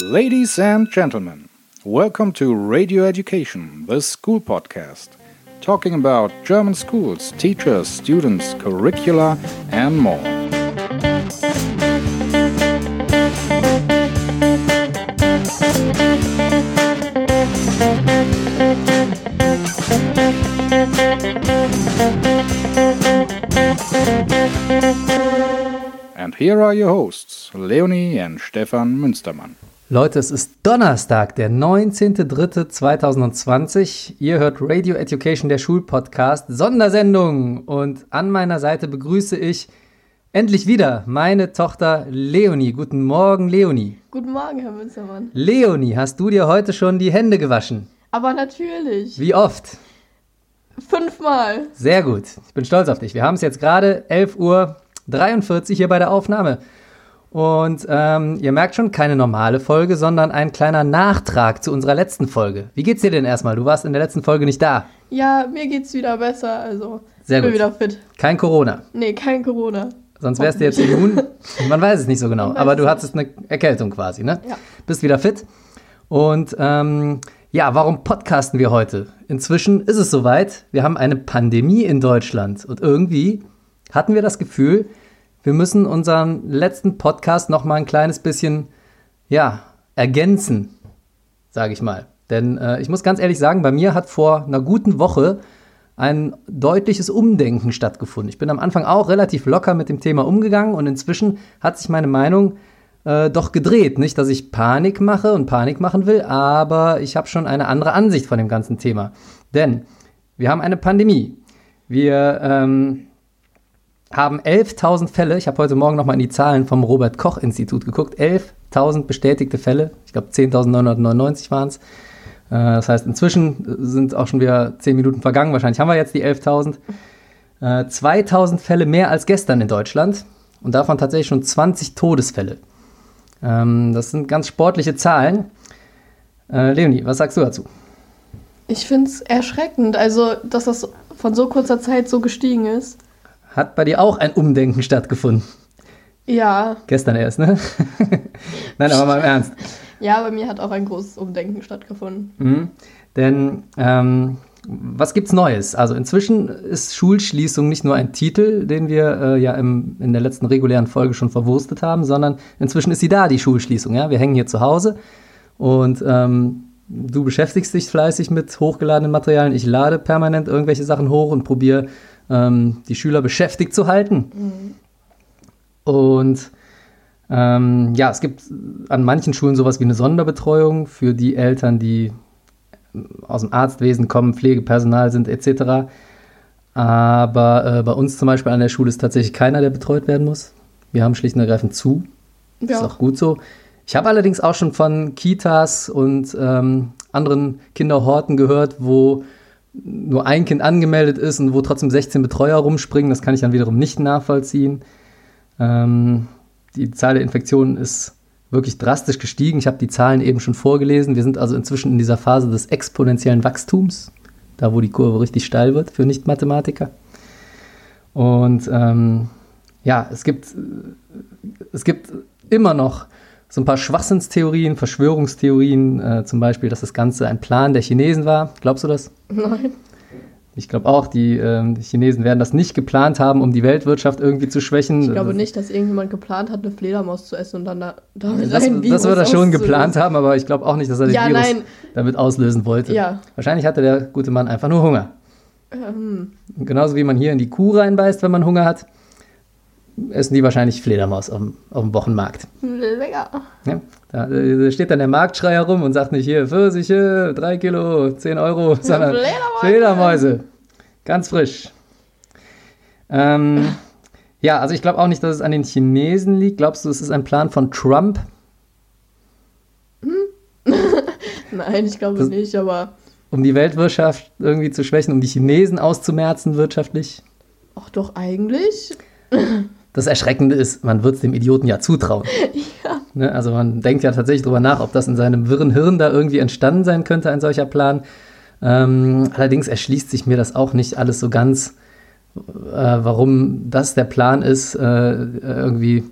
Ladies and gentlemen, welcome to Radio Education, the school podcast, talking about German schools, teachers, students, curricula, and more. And here are your hosts, Leonie and Stefan Münstermann. Leute, es ist Donnerstag, der 19.03.2020. Ihr hört Radio Education, der Schulpodcast, Sondersendung. Und an meiner Seite begrüße ich endlich wieder meine Tochter Leonie. Guten Morgen, Leonie. Guten Morgen, Herr Münstermann. Leonie, hast du dir heute schon die Hände gewaschen? Aber natürlich. Wie oft? Fünfmal. Sehr gut. Ich bin stolz auf dich. Wir haben es jetzt gerade 11.43 Uhr hier bei der Aufnahme. Und ähm, ihr merkt schon, keine normale Folge, sondern ein kleiner Nachtrag zu unserer letzten Folge. Wie geht's dir denn erstmal? Du warst in der letzten Folge nicht da. Ja, mir geht's wieder besser. Also, Sehr ich bin gut. wieder fit. Kein Corona. Nee, kein Corona. Sonst wärst du jetzt immun. Man weiß es nicht so genau. Aber du hattest eine Erkältung quasi, ne? Ja. Bist wieder fit. Und ähm, ja, warum podcasten wir heute? Inzwischen ist es soweit. Wir haben eine Pandemie in Deutschland. Und irgendwie hatten wir das Gefühl, wir müssen unseren letzten Podcast noch mal ein kleines bisschen, ja, ergänzen, sage ich mal. Denn äh, ich muss ganz ehrlich sagen, bei mir hat vor einer guten Woche ein deutliches Umdenken stattgefunden. Ich bin am Anfang auch relativ locker mit dem Thema umgegangen und inzwischen hat sich meine Meinung äh, doch gedreht. Nicht, dass ich Panik mache und Panik machen will, aber ich habe schon eine andere Ansicht von dem ganzen Thema. Denn wir haben eine Pandemie. Wir ähm, haben 11.000 Fälle. Ich habe heute Morgen nochmal in die Zahlen vom Robert-Koch-Institut geguckt. 11.000 bestätigte Fälle. Ich glaube, 10.999 waren es. Äh, Das heißt, inzwischen sind auch schon wieder 10 Minuten vergangen. Wahrscheinlich haben wir jetzt die 11.000. Äh, 2.000 Fälle mehr als gestern in Deutschland. Und davon tatsächlich schon 20 Todesfälle. Ähm, Das sind ganz sportliche Zahlen. Äh, Leonie, was sagst du dazu? Ich find's erschreckend, also, dass das von so kurzer Zeit so gestiegen ist. Hat bei dir auch ein Umdenken stattgefunden? Ja, Gestern erst, ne? Nein, aber mal im Ernst. ja, bei mir hat auch ein großes Umdenken stattgefunden. Mhm. Denn ähm, was gibt's Neues? Also inzwischen ist Schulschließung nicht nur ein Titel, den wir äh, ja im, in der letzten regulären Folge schon verwurstet haben, sondern inzwischen ist sie da, die Schulschließung. Ja? Wir hängen hier zu Hause und ähm, du beschäftigst dich fleißig mit hochgeladenen Materialien. Ich lade permanent irgendwelche Sachen hoch und probiere ähm, die Schüler beschäftigt zu halten. Und ähm, ja, es gibt an manchen Schulen sowas wie eine Sonderbetreuung für die Eltern, die aus dem Arztwesen kommen, Pflegepersonal sind etc. Aber äh, bei uns zum Beispiel an der Schule ist tatsächlich keiner, der betreut werden muss. Wir haben schlicht und ergreifend zu. Ja. Ist auch gut so. Ich habe allerdings auch schon von Kitas und ähm, anderen Kinderhorten gehört, wo nur ein Kind angemeldet ist und wo trotzdem 16 Betreuer rumspringen. Das kann ich dann wiederum nicht nachvollziehen. Ähm, die Zahl der Infektionen ist wirklich drastisch gestiegen. Ich habe die Zahlen eben schon vorgelesen. Wir sind also inzwischen in dieser Phase des exponentiellen Wachstums, da wo die Kurve richtig steil wird für Nicht-Mathematiker. Und ähm, ja, es gibt, es gibt immer noch so ein paar Schwachsinnstheorien, Verschwörungstheorien, äh, zum Beispiel, dass das Ganze ein Plan der Chinesen war. Glaubst du das? Nein. Ich glaube auch, die, ähm, die Chinesen werden das nicht geplant haben, um die Weltwirtschaft irgendwie zu schwächen. Ich glaube Das- nicht, dass irgendjemand geplant hat, eine Fledermaus zu essen und dann da, damit Das, ein Virus das wird er schon geplant haben, aber ich glaube auch nicht, dass er den Ja, Virus nein. damit auslösen wollte. Ja. Wahrscheinlich hatte der gute Mann einfach nur Hunger. Ähm, genauso wie man hier in die Kuh reinbeißt, wenn man Hunger hat, essen die wahrscheinlich Fledermaus auf dem, auf dem Wochenmarkt. lecker. Ja? Da, steht dann der Marktschreier rum und sagt nicht hier Pfirsiche, 3 Kilo, 10 Euro, sondern Fledermäuse. Fledermäuse. Ganz frisch. Ähm, ja, also ich glaube auch nicht, dass es an den Chinesen liegt. Glaubst du, es ist ein Plan von Trump? Nein, ich glaube Das- nicht, aber um die Weltwirtschaft irgendwie zu schwächen, um die Chinesen auszumerzen wirtschaftlich. ach doch eigentlich. Das Erschreckende ist, man wird es dem Idioten ja zutrauen. Ne, also man denkt ja tatsächlich drüber nach, ob das in seinem wirren Hirn da irgendwie entstanden sein könnte, ein solcher Plan. Ähm, allerdings erschließt sich mir das auch nicht alles so ganz, äh, warum das der Plan ist, äh, irgendwie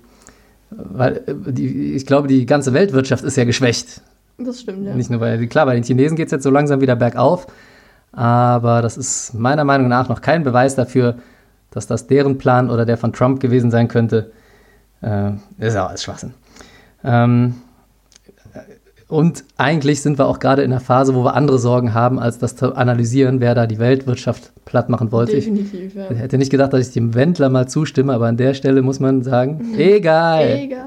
Weil äh, die, ich glaube, die ganze Weltwirtschaft ist ja geschwächt. Das stimmt, ja. Nicht nur bei, klar, bei den Chinesen geht es jetzt so langsam wieder bergauf, aber das ist meiner Meinung nach noch kein Beweis dafür, dass das deren Plan oder der von Trump gewesen sein könnte. Äh, ist ja alles Schwachsinn. Ähm, und eigentlich sind wir auch gerade in einer Phase, wo wir andere Sorgen haben, als das zu analysieren, wer da die Weltwirtschaft platt machen wollte. Definitiv, ja. Ich hätte nicht gedacht, dass ich dem Wendler mal zustimme, aber an der Stelle muss man sagen, egal. Egal.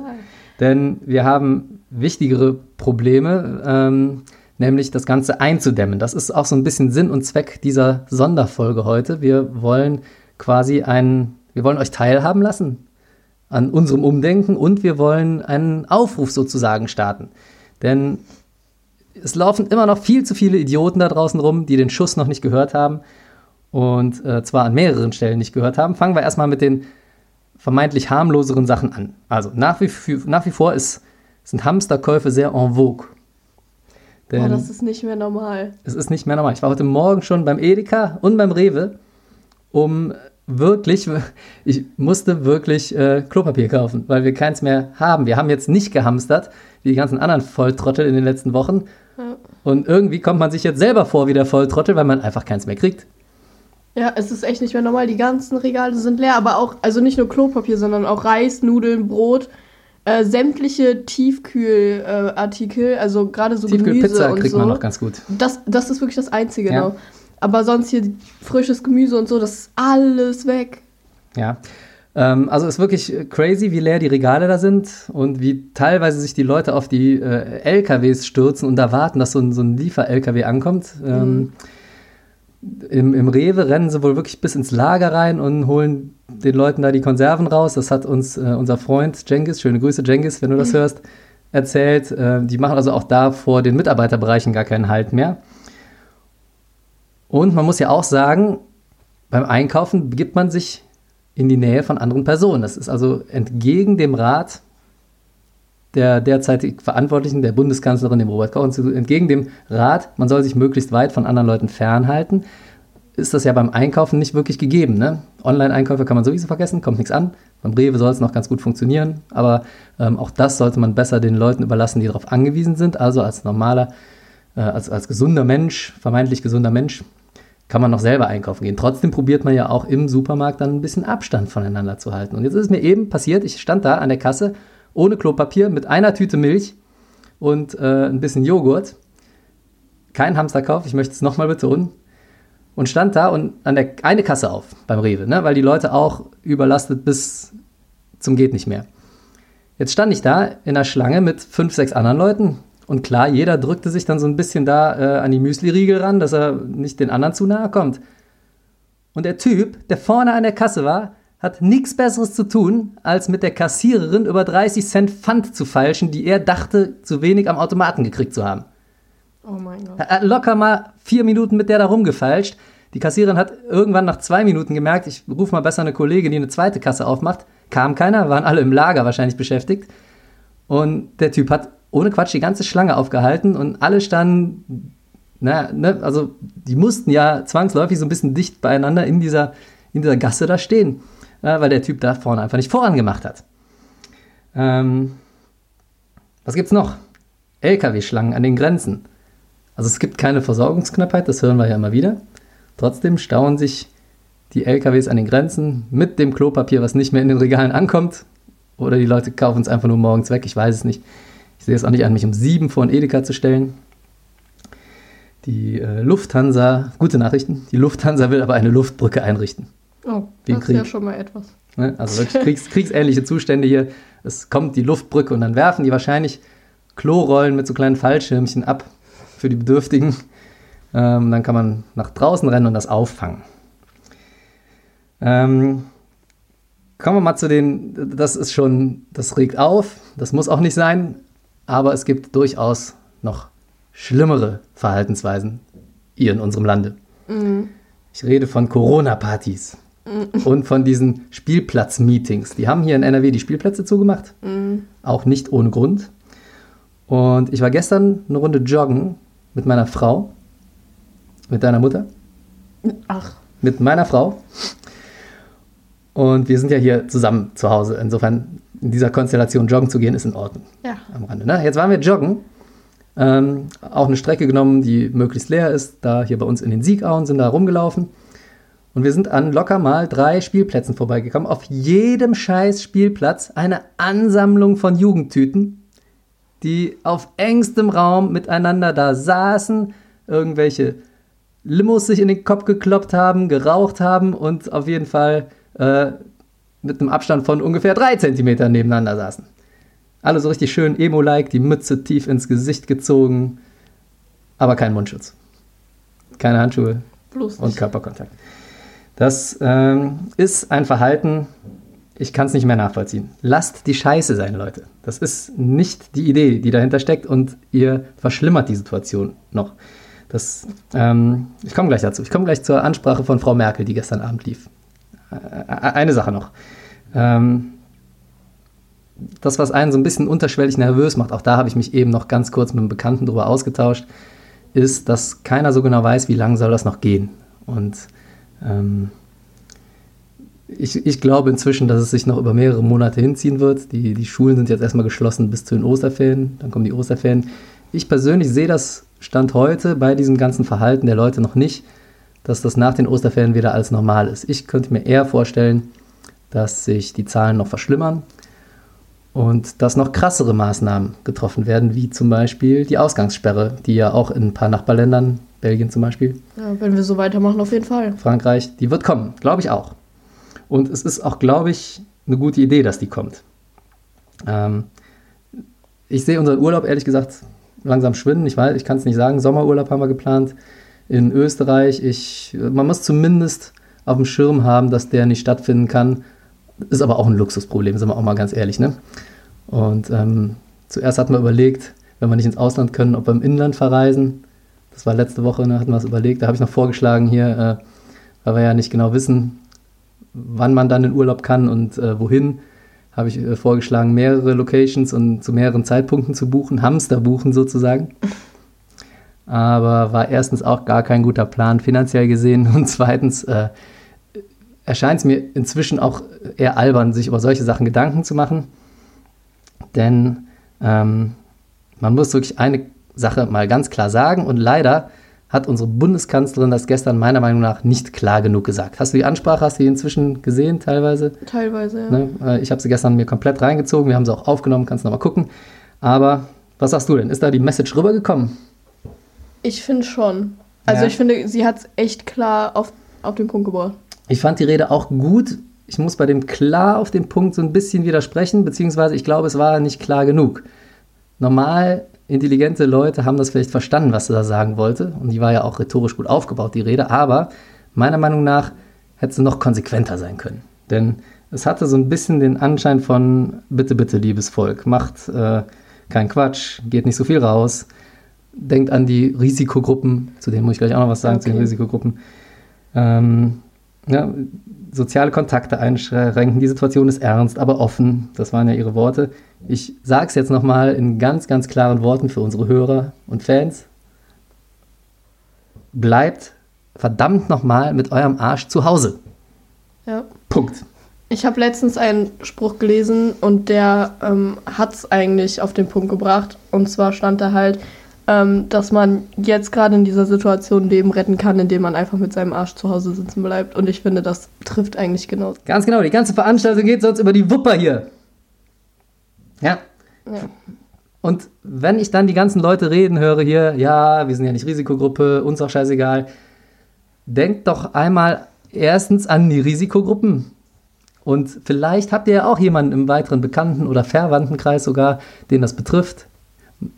Denn wir haben wichtigere Probleme, ähm, nämlich das Ganze einzudämmen. Das ist auch so ein bisschen Sinn und Zweck dieser Sonderfolge heute. Wir wollen quasi einen, wir wollen euch teilhaben lassen an unserem Umdenken und wir wollen einen Aufruf sozusagen starten. Denn es laufen immer noch viel zu viele Idioten da draußen rum, die den Schuss noch nicht gehört haben und äh, zwar an mehreren Stellen nicht gehört haben. Fangen wir erstmal mit den vermeintlich harmloseren Sachen an. Also nach wie, nach wie vor ist, sind Hamsterkäufe sehr en vogue. Denn oh, das ist nicht mehr normal. Es ist nicht mehr normal. Ich war heute Morgen schon beim Edeka und beim Rewe, um wirklich, ich musste wirklich äh, Klopapier kaufen, weil wir keins mehr haben. Wir haben jetzt nicht gehamstert, wie die ganzen anderen Volltrottel in den letzten Wochen. Ja. Und irgendwie kommt man sich jetzt selber vor wie der Volltrottel, weil man einfach keins mehr kriegt. Ja, es ist echt nicht mehr normal. Die ganzen Regale sind leer, aber auch, also nicht nur Klopapier, sondern auch Reis, Nudeln, Brot, äh, sämtliche Tiefkühlartikel, äh, also gerade so Tiefkühl Gemüse Pizza und kriegt so. man noch ganz gut. Das, das ist wirklich das Einzige, ja. genau. Aber sonst hier frisches Gemüse und so, das ist alles weg. Ja, ähm, also ist wirklich crazy, wie leer die Regale da sind und wie teilweise sich die Leute auf die äh, LKWs stürzen und da warten, dass so ein, so ein Liefer-LKW ankommt. Ähm, mhm. im, Im Rewe rennen sie wohl wirklich bis ins Lager rein und holen den Leuten da die Konserven raus. Das hat uns äh, unser Freund Jengis, schöne Grüße Jengis, wenn du das mhm. hörst, erzählt. Äh, die machen also auch da vor den Mitarbeiterbereichen gar keinen Halt mehr. Und man muss ja auch sagen, beim Einkaufen begibt man sich in die Nähe von anderen Personen. Das ist also entgegen dem Rat der derzeitig Verantwortlichen, der Bundeskanzlerin, dem Robert Koch, entgegen dem Rat, man soll sich möglichst weit von anderen Leuten fernhalten, ist das ja beim Einkaufen nicht wirklich gegeben. Ne? Online-Einkäufe kann man sowieso vergessen, kommt nichts an. Beim Rewe soll es noch ganz gut funktionieren, aber ähm, auch das sollte man besser den Leuten überlassen, die darauf angewiesen sind. Also als normaler, äh, als, als gesunder Mensch, vermeintlich gesunder Mensch, kann man noch selber einkaufen gehen. Trotzdem probiert man ja auch im Supermarkt dann ein bisschen Abstand voneinander zu halten. Und jetzt ist es mir eben passiert, ich stand da an der Kasse ohne Klopapier mit einer Tüte Milch und äh, ein bisschen Joghurt. Kein Hamsterkauf, ich möchte es nochmal betonen. Und stand da und an der eine Kasse auf beim Rewe, ne, weil die Leute auch überlastet bis zum geht nicht mehr. Jetzt stand ich da in der Schlange mit fünf, sechs anderen Leuten, und klar, jeder drückte sich dann so ein bisschen da äh, an die Müsli-Riegel ran, dass er nicht den anderen zu nahe kommt. Und der Typ, der vorne an der Kasse war, hat nichts Besseres zu tun, als mit der Kassiererin über 30 Cent Pfand zu feilschen, die er dachte, zu wenig am Automaten gekriegt zu haben. Oh mein Gott. Er hat locker mal vier Minuten mit der da rumgefeilscht. Die Kassiererin hat irgendwann nach zwei Minuten gemerkt, ich rufe mal besser eine Kollegin, die eine zweite Kasse aufmacht. Kam keiner, waren alle im Lager wahrscheinlich beschäftigt. Und der Typ hat ohne Quatsch die ganze Schlange aufgehalten und alle standen, na, ne, also die mussten ja zwangsläufig so ein bisschen dicht beieinander in dieser, in dieser Gasse da stehen, äh, weil der Typ da vorne einfach nicht vorangemacht hat. Ähm, was gibt's noch? LKW-Schlangen an den Grenzen. Also es gibt keine Versorgungsknappheit, das hören wir ja immer wieder. Trotzdem stauen sich die LKWs an den Grenzen mit dem Klopapier, was nicht mehr in den Regalen ankommt. Oder die Leute kaufen es einfach nur morgens weg, ich weiß es nicht. Ich sehe es auch nicht an, mich um sieben vor ein Edeka zu stellen. Die äh, Lufthansa, gute Nachrichten, die Lufthansa will aber eine Luftbrücke einrichten. Oh, das ist ja schon mal etwas. Ne? Also wirklich Kriegs, kriegsähnliche Zustände hier. Es kommt die Luftbrücke und dann werfen die wahrscheinlich Klorollen mit so kleinen Fallschirmchen ab für die Bedürftigen. Ähm, dann kann man nach draußen rennen und das auffangen. Ähm, kommen wir mal zu den, das ist schon, das regt auf, das muss auch nicht sein. Aber es gibt durchaus noch schlimmere Verhaltensweisen hier in unserem Lande. Mhm. Ich rede von Corona-Partys mhm. und von diesen Spielplatz-Meetings. Die haben hier in NRW die Spielplätze zugemacht. Mhm. Auch nicht ohne Grund. Und ich war gestern eine Runde joggen mit meiner Frau, mit deiner Mutter. Ach. Mit meiner Frau. Und wir sind ja hier zusammen zu Hause. Insofern in dieser Konstellation joggen zu gehen, ist in Ordnung. Ja. Am Rande. Ne? Jetzt waren wir joggen. Ähm, auch eine Strecke genommen, die möglichst leer ist. Da hier bei uns in den Siegauen sind da rumgelaufen. Und wir sind an locker mal drei Spielplätzen vorbeigekommen. Auf jedem scheiß Spielplatz eine Ansammlung von Jugendtüten, die auf engstem Raum miteinander da saßen, irgendwelche Limos sich in den Kopf gekloppt haben, geraucht haben und auf jeden Fall äh, mit einem Abstand von ungefähr drei Zentimetern nebeneinander saßen. Alle so richtig schön emo-like, die Mütze tief ins Gesicht gezogen, aber kein Mundschutz. Keine Handschuhe Bloß und nicht. Körperkontakt. Das ähm, ist ein Verhalten, ich kann es nicht mehr nachvollziehen. Lasst die Scheiße sein, Leute. Das ist nicht die Idee, die dahinter steckt und ihr verschlimmert die Situation noch. Das, ähm, ich komme gleich dazu. Ich komme gleich zur Ansprache von Frau Merkel, die gestern Abend lief. Eine Sache noch. Ähm, das, was einen so ein bisschen unterschwellig nervös macht, auch da habe ich mich eben noch ganz kurz mit einem Bekannten darüber ausgetauscht, ist, dass keiner so genau weiß, wie lange soll das noch gehen. Und ähm, ich, ich glaube inzwischen, dass es sich noch über mehrere Monate hinziehen wird. Die, die Schulen sind jetzt erstmal geschlossen bis zu den Osterferien, dann kommen die Osterferien. Ich persönlich sehe das Stand heute bei diesem ganzen Verhalten der Leute noch nicht, dass das nach den Osterferien wieder als normal ist. Ich könnte mir eher vorstellen, dass sich die Zahlen noch verschlimmern und dass noch krassere Maßnahmen getroffen werden, wie zum Beispiel die Ausgangssperre, die ja auch in ein paar Nachbarländern, Belgien zum Beispiel, Ja, wenn wir so weitermachen, auf jeden Fall. Frankreich, die wird kommen, glaube ich auch. Und es ist auch, glaube ich, eine gute Idee, dass die kommt. Ähm, ich sehe unseren Urlaub ehrlich gesagt langsam schwinden. Ich weiß, ich kann es nicht sagen. Sommerurlaub haben wir geplant in Österreich. Ich, man muss zumindest auf dem Schirm haben, dass der nicht stattfinden kann. Ist aber auch ein Luxusproblem, sind wir auch mal ganz ehrlich. Ne? Und ähm, zuerst hatten wir überlegt, wenn wir nicht ins Ausland können, ob wir im Inland verreisen. Das war letzte Woche, ne, hatten wir es überlegt. Da habe ich noch vorgeschlagen hier, äh, weil wir ja nicht genau wissen, wann man dann in Urlaub kann und äh, wohin, habe ich äh, vorgeschlagen, mehrere Locations und zu mehreren Zeitpunkten zu buchen, Hamster buchen sozusagen. Aber war erstens auch gar kein guter Plan finanziell gesehen und zweitens äh, erscheint es mir inzwischen auch eher albern, sich über solche Sachen Gedanken zu machen. Denn ähm, man muss wirklich eine Sache mal ganz klar sagen und leider hat unsere Bundeskanzlerin das gestern meiner Meinung nach nicht klar genug gesagt. Hast du die Ansprache, hast du die inzwischen gesehen teilweise? Teilweise, ja. Ne? Äh, Ich habe sie gestern mir komplett reingezogen, wir haben sie auch aufgenommen, kannst nochmal gucken. Aber was sagst du denn? Ist da die Message rübergekommen? Ich finde schon. Also Ja. ich finde, sie hat es echt klar auf, auf den Punkt gebracht. Ich fand die Rede auch gut. Ich muss bei dem klar auf den Punkt so ein bisschen widersprechen, beziehungsweise ich glaube, es war nicht klar genug. Normal intelligente Leute haben das vielleicht verstanden, was sie da sagen wollte. Und die war ja auch rhetorisch gut aufgebaut, die Rede. Aber meiner Meinung nach hätte sie noch konsequenter sein können. Denn es hatte so ein bisschen den Anschein von, bitte, bitte, liebes Volk, macht äh, keinen Quatsch, geht nicht so viel raus, denkt an die Risikogruppen, zu denen muss ich gleich auch noch was sagen, zu den Okay. Risikogruppen. Ähm, ja, soziale Kontakte einschränken, die Situation ist ernst, aber offen. Das waren ja ihre Worte. Ich sage es jetzt nochmal in ganz, ganz klaren Worten für unsere Hörer und Fans. Bleibt verdammt nochmal mit eurem Arsch zu Hause. Ja. Punkt. Ich habe letztens einen Spruch gelesen und der ähm, hat es eigentlich auf den Punkt gebracht. Und zwar stand da halt, ähm, dass man jetzt gerade in dieser Situation Leben retten kann, indem man einfach mit seinem Arsch zu Hause sitzen bleibt. Und ich finde, das trifft eigentlich genau. Ganz genau, die ganze Veranstaltung geht sonst über die Wupper hier. Ja. Ja. Und wenn ich dann die ganzen Leute reden höre hier, ja, wir sind ja nicht Risikogruppe, uns auch scheißegal, denkt doch einmal erstens an die Risikogruppen. Und vielleicht habt ihr ja auch jemanden im weiteren Bekannten- oder Verwandtenkreis sogar, den das betrifft.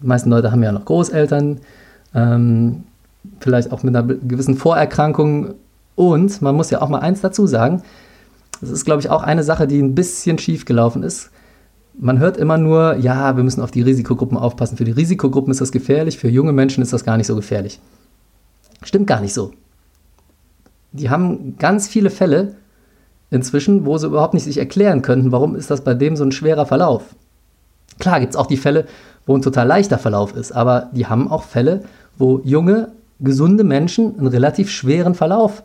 Die meisten Leute haben ja noch Großeltern, ähm, vielleicht auch mit einer gewissen Vorerkrankung. Und man muss ja auch mal eins dazu sagen, das ist, glaube ich, auch eine Sache, die ein bisschen schief gelaufen ist. Man hört immer nur, ja, wir müssen auf die Risikogruppen aufpassen. Für die Risikogruppen ist das gefährlich, für junge Menschen ist das gar nicht so gefährlich. Stimmt gar nicht so. Die haben ganz viele Fälle inzwischen, wo sie überhaupt nicht sich erklären könnten, warum ist das bei dem so ein schwerer Verlauf. Klar gibt es auch die Fälle, wo ein total leichter Verlauf ist, aber die haben auch Fälle, wo junge, gesunde Menschen einen relativ schweren Verlauf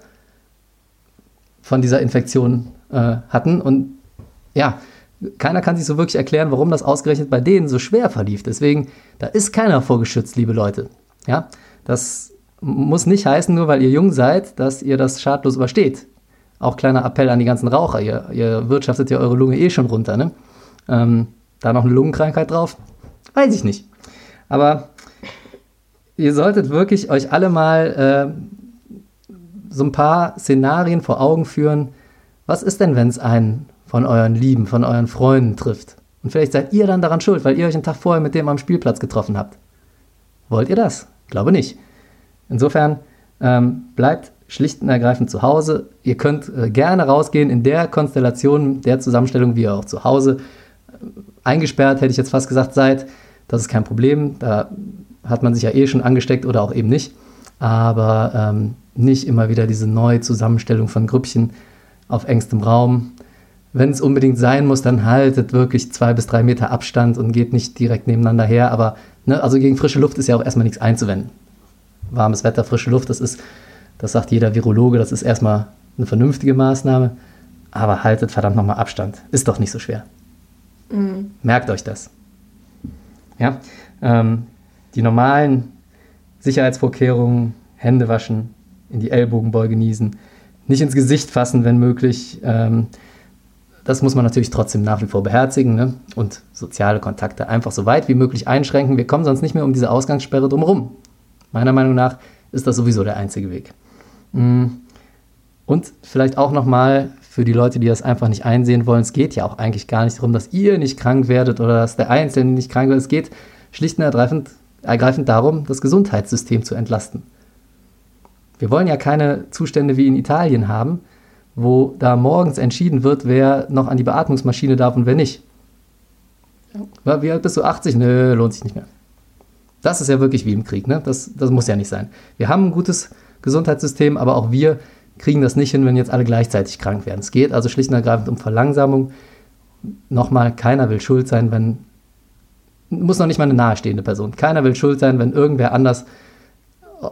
von dieser Infektion äh, hatten. Und ja, keiner kann sich so wirklich erklären, warum das ausgerechnet bei denen so schwer verlief. Deswegen, da ist keiner vorgeschützt, liebe Leute. Ja, das muss nicht heißen, nur weil ihr jung seid, dass ihr das schadlos übersteht. Auch kleiner Appell an die ganzen Raucher. Ihr, ihr wirtschaftet ja eure Lunge eh schon runter, ne? Ähm, da noch eine Lungenkrankheit drauf? Weiß ich nicht. Aber ihr solltet wirklich euch alle mal äh, so ein paar Szenarien vor Augen führen. Was ist denn, wenn es einen von euren Lieben, von euren Freunden trifft? Und vielleicht seid ihr dann daran schuld, weil ihr euch einen Tag vorher mit dem am Spielplatz getroffen habt. Wollt ihr das? Glaube nicht. Insofern ähm, bleibt schlicht und ergreifend zu Hause. Ihr könnt äh, gerne rausgehen in der Konstellation, der Zusammenstellung, wie ihr auch zu Hause eingesperrt, hätte ich jetzt fast gesagt, seid. Das ist kein Problem. Da hat man sich ja eh schon angesteckt oder auch eben nicht. Aber ähm, nicht immer wieder diese neue Zusammenstellung von Grüppchen auf engstem Raum. Wenn es unbedingt sein muss, dann haltet wirklich zwei bis drei Meter Abstand und geht nicht direkt nebeneinander her. Aber ne, also gegen frische Luft ist ja auch erstmal nichts einzuwenden. Warmes Wetter, frische Luft, das ist das sagt jeder Virologe, das ist erstmal eine vernünftige Maßnahme. Aber haltet verdammt nochmal Abstand. Ist doch nicht so schwer. Mhm. Merkt euch das. Ja, ähm, die normalen Sicherheitsvorkehrungen, Hände waschen, in die Ellbogenbeuge niesen, nicht ins Gesicht fassen, wenn möglich. Ähm, das muss man natürlich trotzdem nach wie vor beherzigen ne? und soziale Kontakte einfach so weit wie möglich einschränken. Wir kommen sonst nicht mehr um diese Ausgangssperre drumherum. Meiner Meinung nach ist das sowieso der einzige Weg. Mm. Und vielleicht auch nochmal für die Leute, die das einfach nicht einsehen wollen, es geht ja auch eigentlich gar nicht darum, dass ihr nicht krank werdet oder dass der Einzelne nicht krank wird. Es geht schlicht und ergreifend, ergreifend darum, das Gesundheitssystem zu entlasten. Wir wollen ja keine Zustände wie in Italien haben, wo da morgens entschieden wird, wer noch an die Beatmungsmaschine darf und wer nicht. Ja. Wie alt bist du? 80? Nö, lohnt sich nicht mehr. Das ist ja wirklich wie im Krieg, ne? Das, das muss ja nicht sein. Wir haben ein gutes Gesundheitssystem, aber auch wir kriegen das nicht hin, wenn jetzt alle gleichzeitig krank werden. Es geht also schlicht und ergreifend um Verlangsamung. Nochmal, keiner will schuld sein, wenn, muss noch nicht mal eine nahestehende Person, keiner will schuld sein, wenn irgendwer anders äh,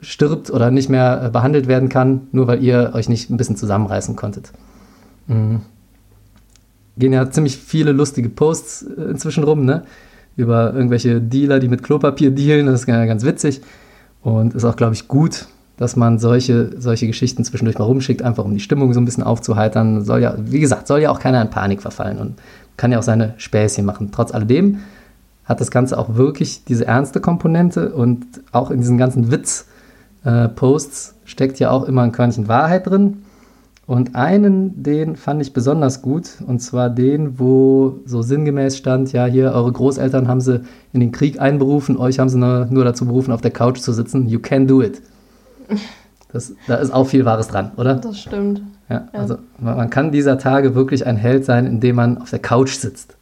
stirbt oder nicht mehr äh, behandelt werden kann, nur weil ihr euch nicht ein bisschen zusammenreißen konntet. Mhm. Gehen ja ziemlich viele lustige Posts äh, inzwischen rum, ne? Über irgendwelche Dealer, die mit Klopapier dealen, das ist ganz witzig. Und ist auch, glaube ich, gut, dass man solche, solche Geschichten zwischendurch mal rumschickt, einfach um die Stimmung so ein bisschen aufzuheitern. Soll ja, wie gesagt, soll ja auch keiner in Panik verfallen und kann ja auch seine Späßchen machen. Trotz alledem hat das Ganze auch wirklich diese ernste Komponente und auch in diesen ganzen Witz-Posts steckt ja auch immer ein Körnchen Wahrheit drin. Und einen, den fand ich besonders gut, und zwar den, wo so sinngemäß stand, ja, hier, eure Großeltern haben sie in den Krieg einberufen, euch haben sie nur dazu berufen, auf der Couch zu sitzen. You can do it. Das, da ist auch viel Wahres dran, oder? Das stimmt. Ja, ja. also man kann dieser Tage wirklich ein Held sein, indem man auf der Couch sitzt.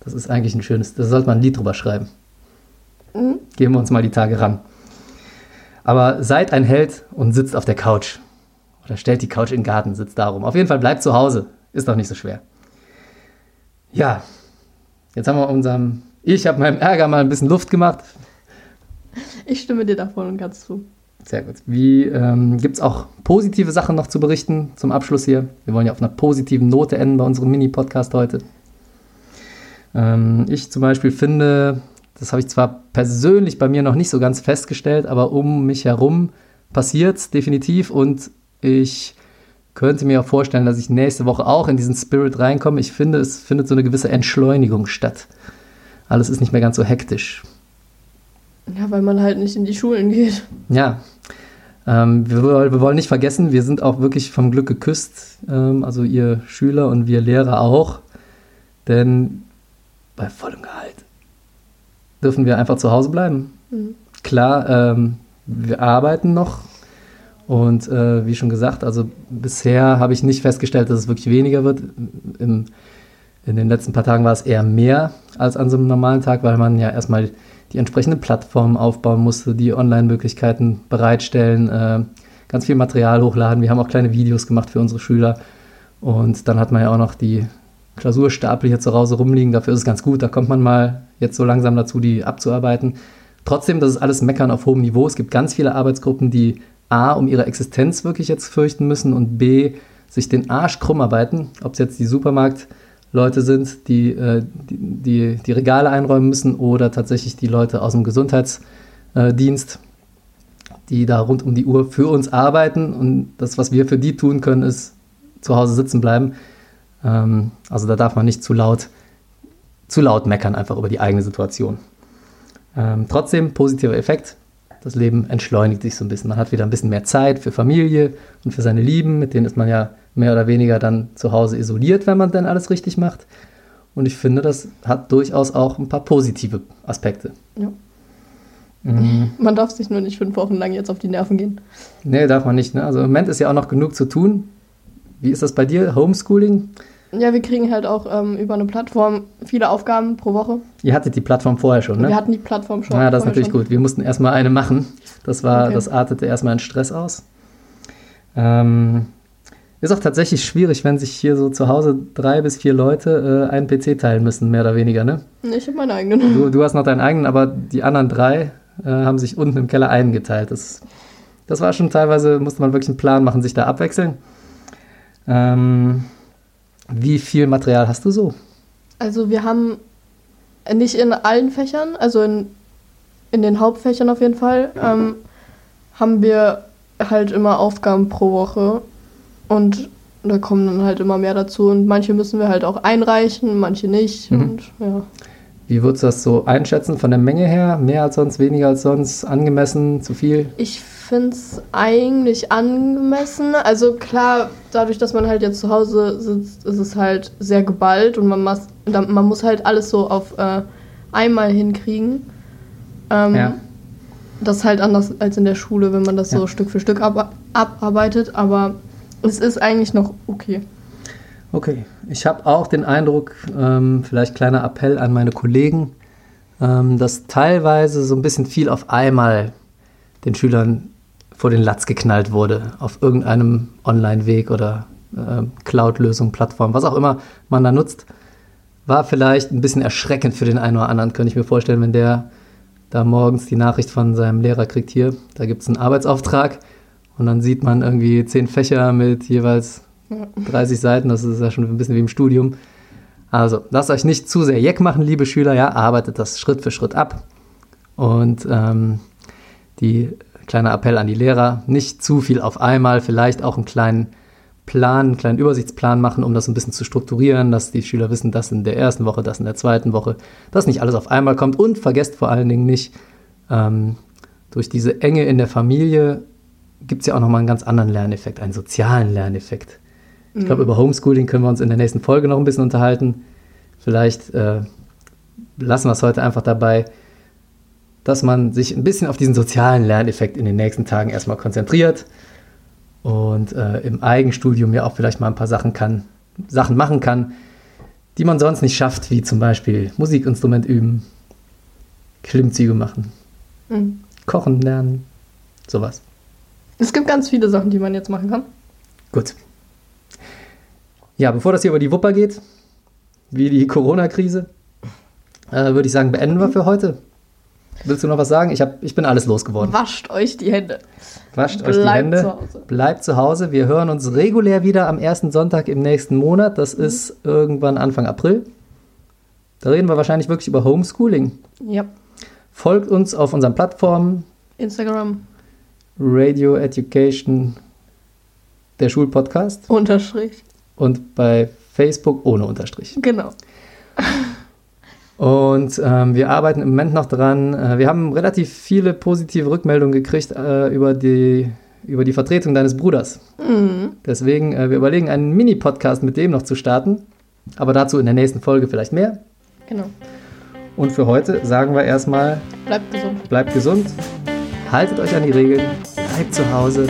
Das ist eigentlich ein schönes, da sollte man ein Lied drüber schreiben. Mhm. Gehen wir uns mal die Tage ran. Aber seid ein Held und sitzt auf der Couch. Oder stellt die Couch in den Garten, sitzt darum. Auf jeden Fall bleibt zu Hause. Ist doch nicht so schwer. Ja, jetzt haben wir unserem. Ich habe meinem Ärger mal ein bisschen Luft gemacht. Ich stimme dir davon und ganz zu. Sehr gut. Wie ähm, gibt es auch positive Sachen noch zu berichten zum Abschluss hier? Wir wollen ja auf einer positiven Note enden bei unserem Mini-Podcast heute. Ähm, ich zum Beispiel finde, das habe ich zwar persönlich bei mir noch nicht so ganz festgestellt, aber um mich herum passiert es definitiv und ich könnte mir auch vorstellen, dass ich nächste Woche auch in diesen Spirit reinkomme. Ich finde, es findet so eine gewisse Entschleunigung statt. Alles ist nicht mehr ganz so hektisch. Ja, weil man halt nicht in die Schulen geht. Ja. Ähm, wir, wir, wollen nicht vergessen, wir sind auch wirklich vom Glück geküsst. Ähm, also ihr Schüler und wir Lehrer auch. Denn bei vollem Gehalt dürfen wir einfach zu Hause bleiben. Mhm. Klar, ähm, wir arbeiten noch und äh, wie schon gesagt, also bisher habe ich nicht festgestellt, dass es wirklich weniger wird. Im, in den letzten paar Tagen war es eher mehr als an so einem normalen Tag, weil man ja erstmal die entsprechenden Plattformen aufbauen musste, die Online-Möglichkeiten bereitstellen, äh, ganz viel Material hochladen. Wir haben auch kleine Videos gemacht für unsere Schüler. Und dann hat man ja auch noch die Klausurstapel hier zu Hause rumliegen. Dafür ist es ganz gut. Da kommt man mal jetzt so langsam dazu, die abzuarbeiten. Trotzdem, das ist alles Meckern auf hohem Niveau. Es gibt ganz viele Arbeitsgruppen, die A, um ihre Existenz wirklich jetzt fürchten müssen und B, sich den Arsch krumm arbeiten, ob es jetzt die Supermarkt- Leute sind, die, äh, die, die Regale einräumen müssen oder tatsächlich die Leute aus dem Gesundheitsdienst, die da rund um die Uhr für uns arbeiten. Und das, was wir für die tun können, ist zu Hause sitzen bleiben. Ähm, also da darf man nicht zu laut, zu laut meckern, einfach über die eigene Situation. Ähm, trotzdem positiver Effekt. Das Leben entschleunigt sich so ein bisschen. Man hat wieder ein bisschen mehr Zeit für Familie und für seine Lieben, mit denen ist man ja mehr oder weniger dann zu Hause isoliert, wenn man dann alles richtig macht. Und ich finde, das hat durchaus auch ein paar positive Aspekte. Ja. Mhm. Man darf sich nur nicht fünf Wochen lang jetzt auf die Nerven gehen. Nee, darf man nicht. Ne? Also im Moment ist ja auch noch genug zu tun. Wie ist das bei dir? Homeschooling? Ja, wir kriegen halt auch ähm, über eine Plattform viele Aufgaben pro Woche. Ihr hattet die Plattform vorher schon, ne? Wir hatten die Plattform schon. Ja, das ist natürlich schon. gut. Wir mussten erstmal eine machen. Das war, okay. das artete erstmal in Stress aus. Ähm, ist auch tatsächlich schwierig, wenn sich hier so zu Hause drei bis vier Leute äh, einen PC teilen müssen, mehr oder weniger, ne? Ich habe meinen eigenen. Du, du, hast noch deinen eigenen, aber die anderen drei äh, haben sich unten im Keller einen geteilt. Das, das war schon teilweise, musste man wirklich einen Plan machen, sich da abwechseln. Ähm, wie viel Material hast du so? Also wir haben nicht in allen Fächern, also in, in den Hauptfächern auf jeden Fall, ähm, haben wir halt immer Aufgaben pro Woche und da kommen dann halt immer mehr dazu und manche müssen wir halt auch einreichen, manche nicht mhm. und ja. Wie würdest du das so einschätzen von der Menge her? Mehr als sonst, weniger als sonst, angemessen, zu viel? Ich finde es eigentlich angemessen. Also klar, dadurch, dass man halt jetzt zu Hause sitzt, ist es halt sehr geballt und man, muss, man muss halt alles so auf äh, einmal hinkriegen. Ähm, ja. Das ist halt anders als in der Schule, wenn man das ja. so Stück für Stück ab abarbeitet, aber es ist eigentlich noch okay. Okay, ich habe auch den Eindruck, ähm, vielleicht kleiner Appell an meine Kollegen, ähm, dass teilweise so ein bisschen viel auf einmal den Schülern vor den Latz geknallt wurde, auf irgendeinem Online-Weg oder äh, Cloud-Lösung, Plattform, was auch immer man da nutzt, war vielleicht ein bisschen erschreckend für den einen oder anderen, könnte ich mir vorstellen, wenn der da morgens die Nachricht von seinem Lehrer kriegt, hier, da gibt es einen Arbeitsauftrag und dann sieht man irgendwie zehn Fächer mit jeweils 30 Seiten, das ist ja schon ein bisschen wie im Studium. Also lasst euch nicht zu sehr jeck machen, liebe Schüler, ja, arbeitet das Schritt für Schritt ab. Und ähm, die Kleiner Appell an die Lehrer, nicht zu viel auf einmal, vielleicht auch einen kleinen Plan, einen kleinen Übersichtsplan machen, um das ein bisschen zu strukturieren, dass die Schüler wissen, das in der ersten Woche, das in der zweiten Woche, dass nicht alles auf einmal kommt. Und vergesst vor allen Dingen nicht, ähm, durch diese Enge in der Familie gibt es ja auch nochmal einen ganz anderen Lerneffekt, einen sozialen Lerneffekt. Ich glaube, mhm. über Homeschooling können wir uns in der nächsten Folge noch ein bisschen unterhalten. Vielleicht äh, lassen wir es heute einfach dabei dass man sich ein bisschen auf diesen sozialen Lerneffekt in den nächsten Tagen erstmal konzentriert und äh, im Eigenstudium ja auch vielleicht mal ein paar Sachen kann, Sachen machen kann, die man sonst nicht schafft, wie zum Beispiel Musikinstrument üben, Klimmzüge machen, mhm. kochen lernen, sowas. Es gibt ganz viele Sachen, die man jetzt machen kann. Gut. Ja, bevor das hier über die Wupper geht, wie die Corona-Krise, äh, würde ich sagen, beenden wir für heute. Willst du noch was sagen? Ich, hab, ich bin alles losgeworden. Wascht euch die Hände. Wascht Bleibt euch die Hände. Zu Hause. Bleibt zu Hause. Wir hören uns regulär wieder am ersten Sonntag im nächsten Monat. Das mhm. ist irgendwann Anfang April. Da reden wir wahrscheinlich wirklich über Homeschooling. Ja. Folgt uns auf unseren Plattformen. Instagram. Radio Education, der Schulpodcast. Unterstrich. Und bei Facebook ohne Unterstrich. Genau. Und ähm, wir arbeiten im Moment noch dran. Äh, wir haben relativ viele positive Rückmeldungen gekriegt äh, über, die, über die Vertretung deines Bruders. Mhm. Deswegen, äh, wir überlegen, einen Mini-Podcast mit dem noch zu starten. Aber dazu in der nächsten Folge vielleicht mehr. Genau. Und für heute sagen wir erstmal: Bleibt gesund. Bleibt gesund. Haltet euch an die Regeln. Bleibt zu Hause.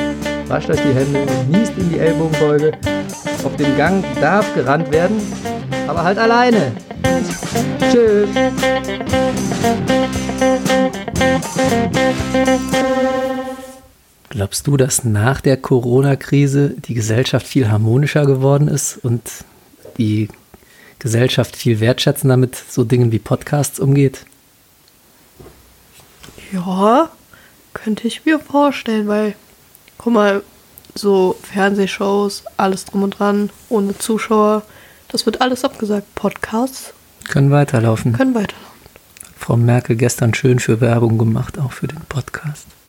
Wascht euch die Hände. Niest in die Ellbogenbeuge. Auf dem Gang darf gerannt werden, aber halt alleine. Tschüss. Glaubst du, dass nach der Corona-Krise die Gesellschaft viel harmonischer geworden ist und die Gesellschaft viel wertschätzender mit so Dingen wie Podcasts umgeht? Ja, könnte ich mir vorstellen, weil, guck mal, so Fernsehshows, alles drum und dran, ohne Zuschauer, Das wird alles abgesagt. Podcasts können weiterlaufen. Können weiterlaufen. Frau Merkel gestern schön für Werbung gemacht, auch für den Podcast.